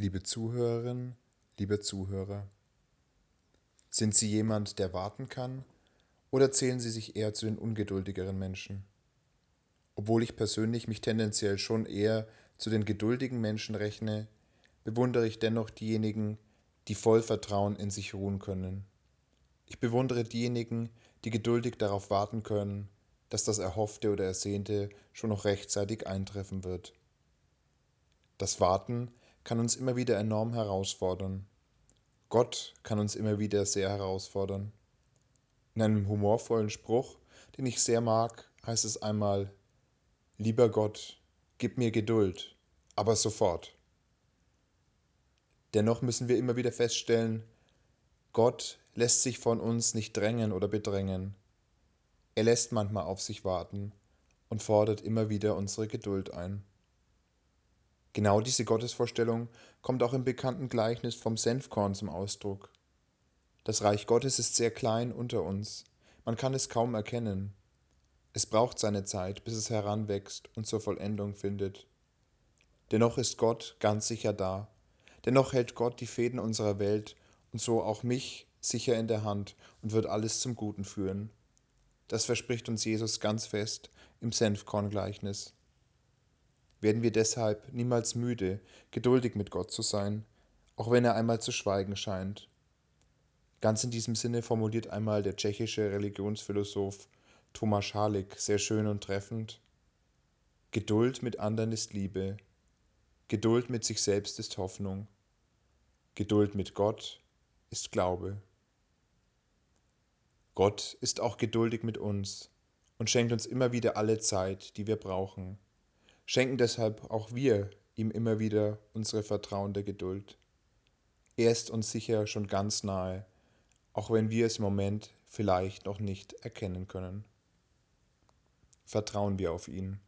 Liebe Zuhörerin, lieber Zuhörer, sind Sie jemand, der warten kann, oder zählen Sie sich eher zu den ungeduldigeren Menschen? Obwohl ich persönlich mich tendenziell schon eher zu den geduldigen Menschen rechne, bewundere ich dennoch diejenigen, die voll Vertrauen in sich ruhen können. Ich bewundere diejenigen, die geduldig darauf warten können, dass das Erhoffte oder Ersehnte schon noch rechtzeitig eintreffen wird. Das Warten kann uns immer wieder enorm herausfordern. Gott kann uns immer wieder sehr herausfordern. In einem humorvollen Spruch, den ich sehr mag, heißt es einmal, Lieber Gott, gib mir Geduld, aber sofort. Dennoch müssen wir immer wieder feststellen, Gott lässt sich von uns nicht drängen oder bedrängen. Er lässt manchmal auf sich warten und fordert immer wieder unsere Geduld ein. Genau diese Gottesvorstellung kommt auch im bekannten Gleichnis vom Senfkorn zum Ausdruck. Das Reich Gottes ist sehr klein unter uns, man kann es kaum erkennen. Es braucht seine Zeit, bis es heranwächst und zur Vollendung findet. Dennoch ist Gott ganz sicher da, dennoch hält Gott die Fäden unserer Welt und so auch mich sicher in der Hand und wird alles zum Guten führen. Das verspricht uns Jesus ganz fest im Senfkorngleichnis werden wir deshalb niemals müde, geduldig mit Gott zu sein, auch wenn er einmal zu schweigen scheint. Ganz in diesem Sinne formuliert einmal der tschechische Religionsphilosoph Thomas Halik sehr schön und treffend Geduld mit anderen ist Liebe, Geduld mit sich selbst ist Hoffnung, Geduld mit Gott ist Glaube. Gott ist auch geduldig mit uns und schenkt uns immer wieder alle Zeit, die wir brauchen schenken deshalb auch wir ihm immer wieder unsere vertrauende Geduld. Er ist uns sicher schon ganz nahe, auch wenn wir es im Moment vielleicht noch nicht erkennen können. Vertrauen wir auf ihn.